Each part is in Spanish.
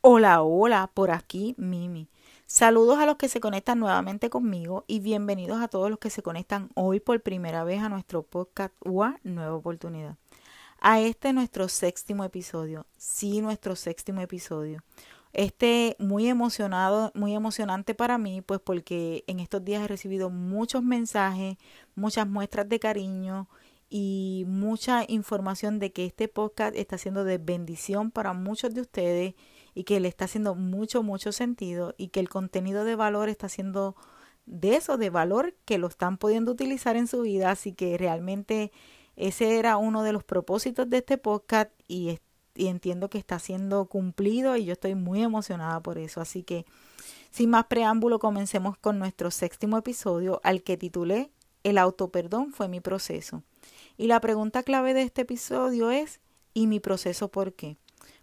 Hola, hola, por aquí Mimi. Saludos a los que se conectan nuevamente conmigo y bienvenidos a todos los que se conectan hoy por primera vez a nuestro podcast UA Nueva Oportunidad. A este nuestro séptimo episodio, sí, nuestro séptimo episodio. Este muy emocionado, muy emocionante para mí, pues porque en estos días he recibido muchos mensajes, muchas muestras de cariño y mucha información de que este podcast está siendo de bendición para muchos de ustedes y que le está haciendo mucho, mucho sentido y que el contenido de valor está siendo de eso, de valor que lo están pudiendo utilizar en su vida. Así que realmente ese era uno de los propósitos de este podcast y, y entiendo que está siendo cumplido y yo estoy muy emocionada por eso. Así que sin más preámbulo, comencemos con nuestro séptimo episodio al que titulé El autoperdón fue mi proceso. Y la pregunta clave de este episodio es, ¿y mi proceso por qué?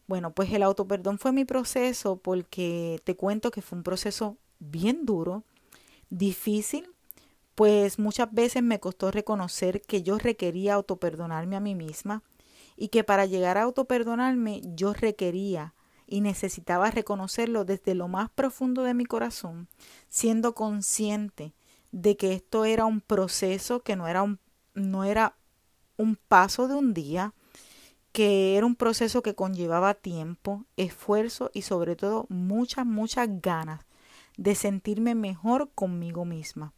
Bueno, pues el autoperdón fue mi proceso porque te cuento que fue un proceso bien duro, difícil, pues muchas veces me costó reconocer que yo requería autoperdonarme a mí misma y que para llegar a autoperdonarme yo requería y necesitaba reconocerlo desde lo más profundo de mi corazón, siendo consciente de que esto era un proceso que no era un, no era un paso de un día, que era un proceso que conllevaba tiempo, esfuerzo y sobre todo muchas, muchas ganas de sentirme mejor conmigo misma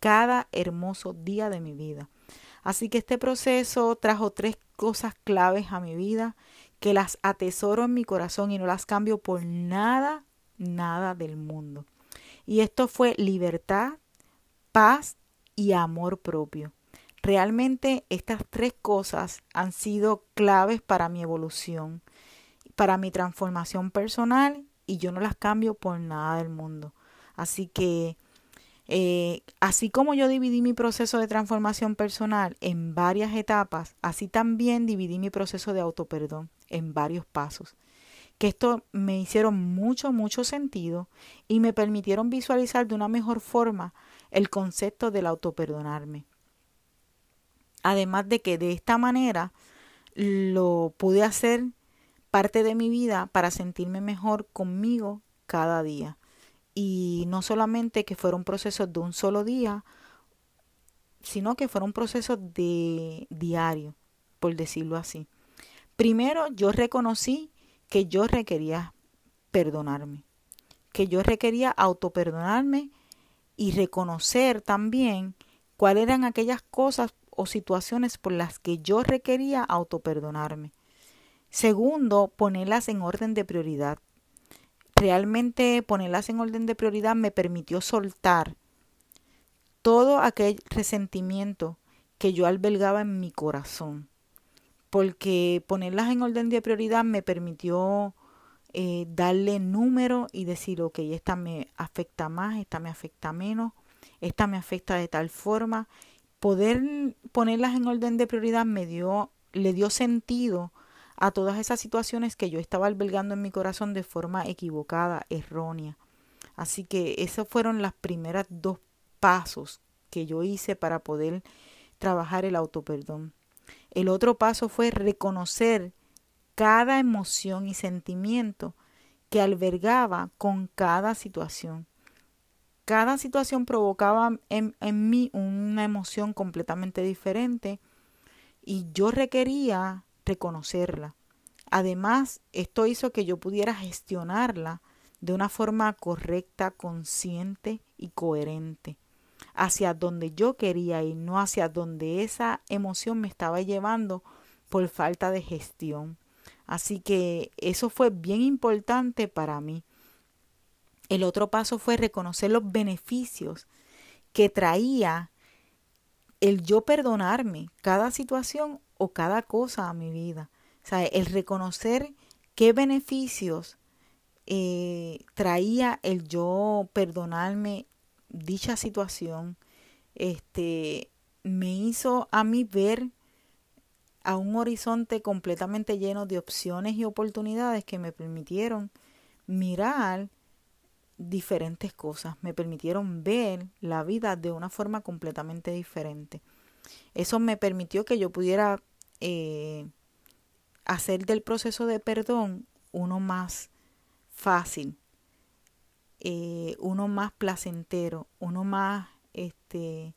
cada hermoso día de mi vida. Así que este proceso trajo tres cosas claves a mi vida que las atesoro en mi corazón y no las cambio por nada, nada del mundo. Y esto fue libertad, paz y amor propio. Realmente estas tres cosas han sido claves para mi evolución, para mi transformación personal y yo no las cambio por nada del mundo. Así que, eh, así como yo dividí mi proceso de transformación personal en varias etapas, así también dividí mi proceso de autoperdón en varios pasos. Que esto me hicieron mucho, mucho sentido y me permitieron visualizar de una mejor forma el concepto del autoperdonarme. Además de que de esta manera lo pude hacer parte de mi vida para sentirme mejor conmigo cada día. Y no solamente que fueron procesos de un solo día, sino que fueron procesos de diario, por decirlo así. Primero yo reconocí que yo requería perdonarme, que yo requería autoperdonarme y reconocer también cuáles eran aquellas cosas o situaciones por las que yo requería autoperdonarme. Segundo, ponerlas en orden de prioridad. realmente ponerlas en orden de prioridad me permitió soltar todo aquel resentimiento que yo albergaba en mi corazón. Porque ponerlas en orden de prioridad me permitió eh, darle número y decir, ok, esta me afecta más, esta me afecta menos, esta me afecta de tal forma. Poder ponerlas en orden de prioridad me dio, le dio sentido a todas esas situaciones que yo estaba albergando en mi corazón de forma equivocada, errónea. Así que esos fueron las primeras dos pasos que yo hice para poder trabajar el autoperdón. El otro paso fue reconocer cada emoción y sentimiento que albergaba con cada situación. Cada situación provocaba en, en, mí una emoción completamente diferente y yo requería reconocerla. Además, esto hizo que yo pudiera gestionarla de una forma correcta, consciente y coherente hacia donde yo quería ir, no hacia donde esa emoción me estaba llevando por falta de gestión. Así que eso fue bien importante para mí. El otro paso fue reconocer los beneficios que traía el yo perdonarme cada situación o cada cosa a mi vida. O sea, el reconocer qué beneficios eh, traía el yo perdonarme dicha situación este, me hizo a mí ver a un horizonte completamente lleno de opciones y oportunidades que me permitieron mirar diferentes cosas, me permitieron ver la vida de una forma completamente diferente. Eso me permitió que yo pudiera eh, hacer del proceso de perdón uno más fácil, eh, uno más placentero, uno más este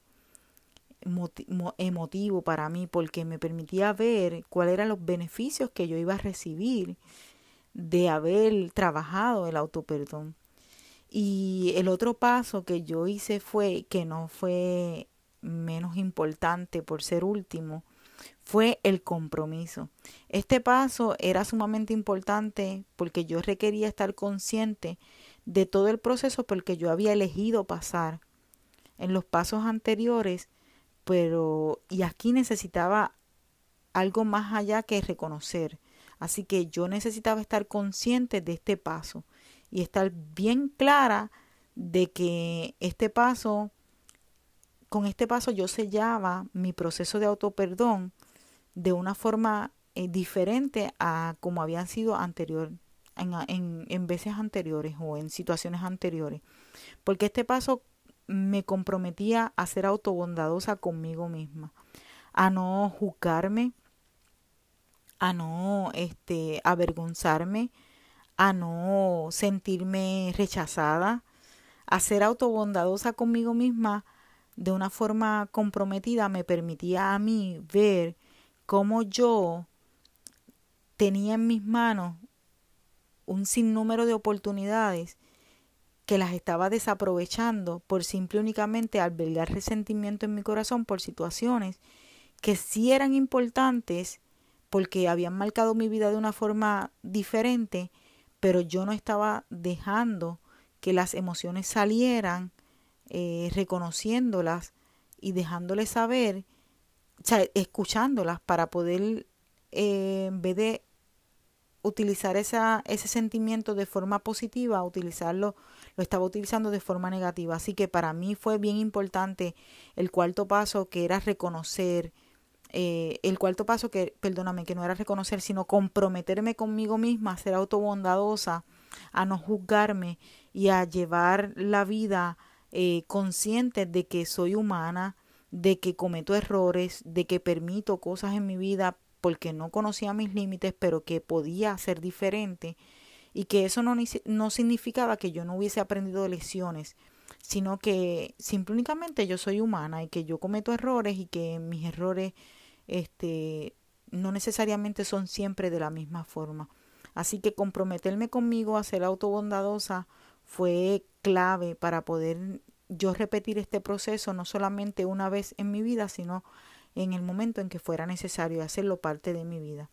emotivo para mí porque me permitía ver cuáles eran los beneficios que yo iba a recibir de haber trabajado el autoperdón. Y el otro paso que yo hice fue, que no fue menos importante por ser último, fue el compromiso. Este paso era sumamente importante porque yo requería estar consciente de todo el proceso porque yo había elegido pasar en los pasos anteriores, pero y aquí necesitaba algo más allá que reconocer. Así que yo necesitaba estar consciente de este paso y estar bien clara de que este paso, con este paso yo sellaba mi proceso de autoperdón de una forma eh, diferente a como habían sido anterior, en, en, veces anteriores o en situaciones anteriores. Porque este paso me comprometía a ser autobondadosa conmigo misma, a no juzgarme, a no este, avergonzarme, a no sentirme rechazada, a ser autobondadosa conmigo misma de una forma comprometida me permitía a mí ver cómo yo tenía en mis manos un sinnúmero de oportunidades que las estaba desaprovechando por simple únicamente albergar resentimiento en mi corazón por situaciones que sí eran importantes porque habían marcado mi vida de una forma diferente, pero yo no estaba dejando que las emociones salieran, eh, reconociéndolas y dejándoles saber, o sea, escuchándolas para poder, eh, en vez de utilizar ese sentimiento de forma positiva, utilizarlo lo estaba utilizando de forma negativa. Así que para mí fue bien importante el cuarto paso que era reconocer, eh, el cuarto paso que, perdóname, que no era reconocer, sino comprometerme conmigo misma, a ser autobondadosa, a no juzgarme y a llevar la vida eh, consciente de que soy humana, de que cometo errores, de que permito cosas en mi vida porque no conocía mis límites, pero que podía ser diferente y que eso no, no significaba que yo no hubiese aprendido lecciones, sino que simplemente yo soy humana y que yo cometo errores y que mis errores este, no necesariamente son siempre de la misma forma. Así que comprometerme conmigo a ser autobondadosa fue clave para poder yo repetir este proceso no solamente una vez en mi vida, sino en el momento en que fuera necesario hacerlo parte de mi vida.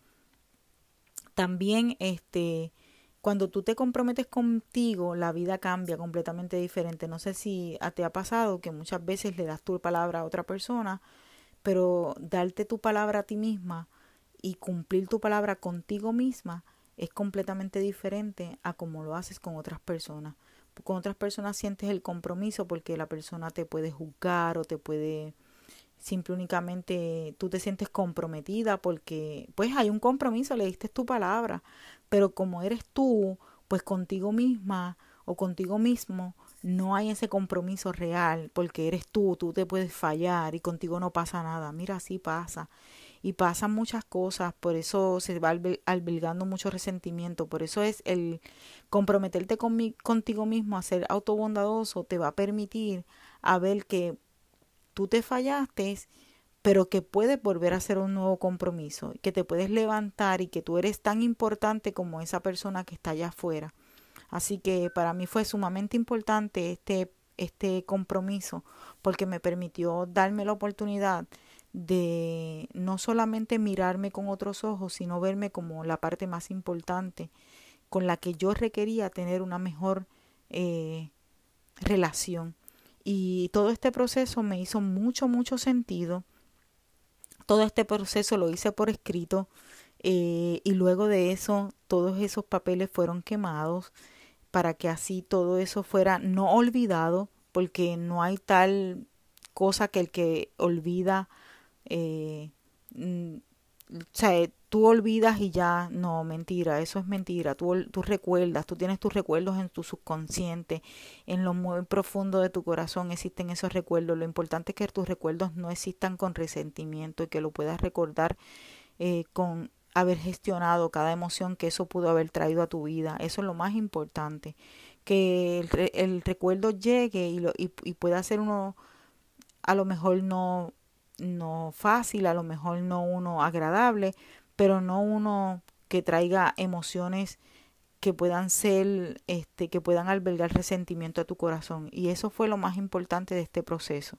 También este cuando tú te comprometes contigo, la vida cambia completamente diferente. No sé si te ha pasado que muchas veces le das tu palabra a otra persona, pero darte tu palabra a ti misma y cumplir tu palabra contigo misma es completamente diferente a como lo haces con otras personas. Con otras personas sientes el compromiso porque la persona te puede juzgar o te puede simple únicamente tú te sientes comprometida porque pues hay un compromiso, le diste tu palabra, pero como eres tú, pues contigo misma o contigo mismo no hay ese compromiso real porque eres tú, tú te puedes fallar y contigo no pasa nada. Mira, así pasa. Y pasan muchas cosas, por eso se va albergando mucho resentimiento, por eso es el comprometerte contigo mismo a ser autobondadoso, te va a permitir a ver que tú te fallaste, pero que puedes volver a hacer un nuevo compromiso, que te puedes levantar y que tú eres tan importante como esa persona que está allá afuera. Así que para mí fue sumamente importante este, este compromiso porque me permitió darme la oportunidad de no solamente mirarme con otros ojos, sino verme como la parte más importante con la que yo requería tener una mejor eh, relación. Y todo este proceso me hizo mucho, mucho sentido. Todo este proceso lo hice por escrito eh, y luego de eso todos esos papeles fueron quemados para que así todo eso fuera no olvidado porque no hay tal cosa que el que olvida eh, o sea, tú olvidas y ya, no, mentira, eso es mentira, tú, tú recuerdas, tú tienes tus recuerdos en tu subconsciente, en lo muy profundo de tu corazón existen esos recuerdos, lo importante es que tus recuerdos no existan con resentimiento y que lo puedas recordar eh, con haber gestionado cada emoción que eso pudo haber traído a tu vida, eso es lo más importante, que el, recuerdo llegue y, lo, y, y pueda ser uno a lo mejor no no fácil, a lo mejor no uno agradable, pero no uno que traiga emociones que puedan ser, este, que puedan albergar resentimiento a tu corazón. Y eso fue lo más importante de este proceso.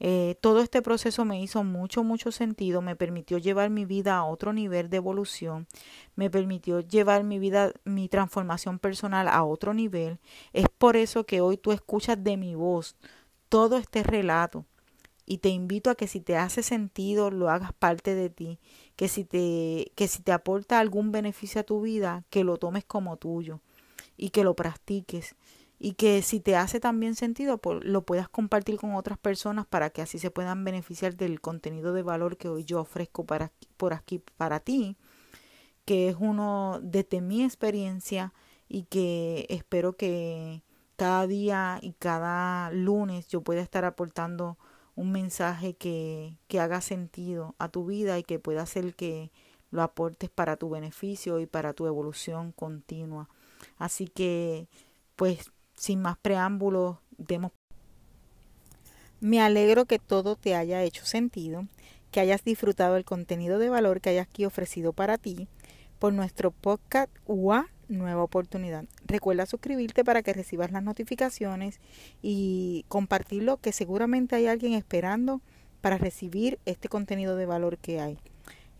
Eh, todo este proceso me hizo mucho, mucho sentido, me permitió llevar mi vida a otro nivel de evolución, me permitió llevar mi vida, mi transformación personal a otro nivel. Es por eso que hoy tú escuchas de mi voz todo este relato y te invito a que si te hace sentido lo hagas parte de ti, que si te que si te aporta algún beneficio a tu vida, que lo tomes como tuyo y que lo practiques. Y que si te hace también sentido pues, lo puedas compartir con otras personas para que así se puedan beneficiar del contenido de valor que hoy yo ofrezco para por aquí para ti, que es uno de mi experiencia y que espero que cada día y cada lunes yo pueda estar aportando un mensaje que, que haga sentido a tu vida y que pueda hacer que lo aportes para tu beneficio y para tu evolución continua. Así que, pues, sin más preámbulos, demos. Me alegro que todo te haya hecho sentido, que hayas disfrutado el contenido de valor que hayas aquí ofrecido para ti por nuestro podcast UA nueva oportunidad. Recuerda suscribirte para que recibas las notificaciones y compartirlo que seguramente hay alguien esperando para recibir este contenido de valor que hay.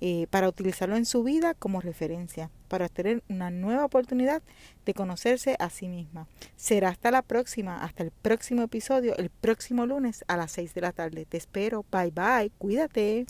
Eh, para utilizarlo en su vida como referencia, para tener una nueva oportunidad de conocerse a sí misma. Será hasta la próxima, hasta el próximo episodio, el próximo lunes a las 6 de la tarde. Te espero. Bye bye. Cuídate.